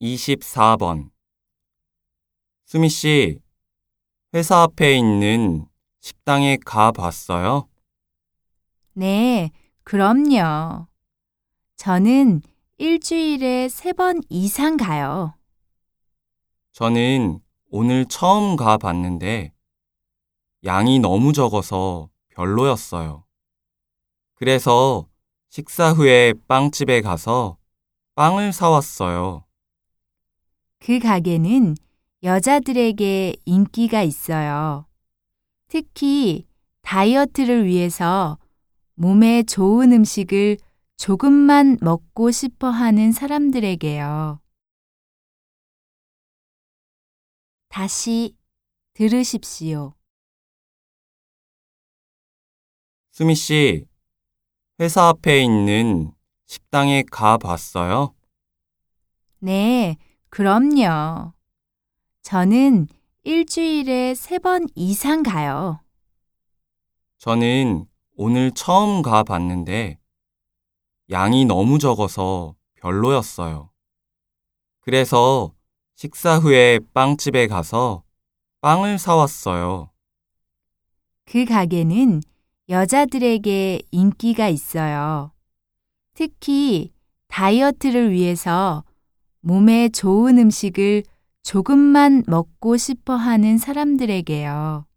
24번 수미 씨, 회사 앞에 있는 식당에 가 봤어요? 네, 그럼요. 저는 일주일에 세 번 이상 가요. 저는 오늘 처음 가 봤는데 양이 너무 적어서 별로였어요. 그래서 식사 후에 빵집에 가서 빵을 사왔어요. 그 가게는 여자들에게 인기가 있어요. 특히 다이어트를 위해서 몸에 좋은 음식을 조금만 먹고 싶어 하는 사람들에게요. 다시 들으십시오. 수미 씨, 회사 앞에 있는 식당에 가 봤어요? 네, 그럼요. 저는 일주일에 세 번 이상 가요. 저는 오늘 처음 가 봤는데 양이 너무 적어서 별로였어요. 그래서 식사 후에 빵집에 가서 빵을 사왔어요. 그 가게는 여자들에게 인기가 있어요. 특히 다이어트를 위해서 몸에 좋은 음식을 조금만 먹고 싶어 하는 사람들에게요.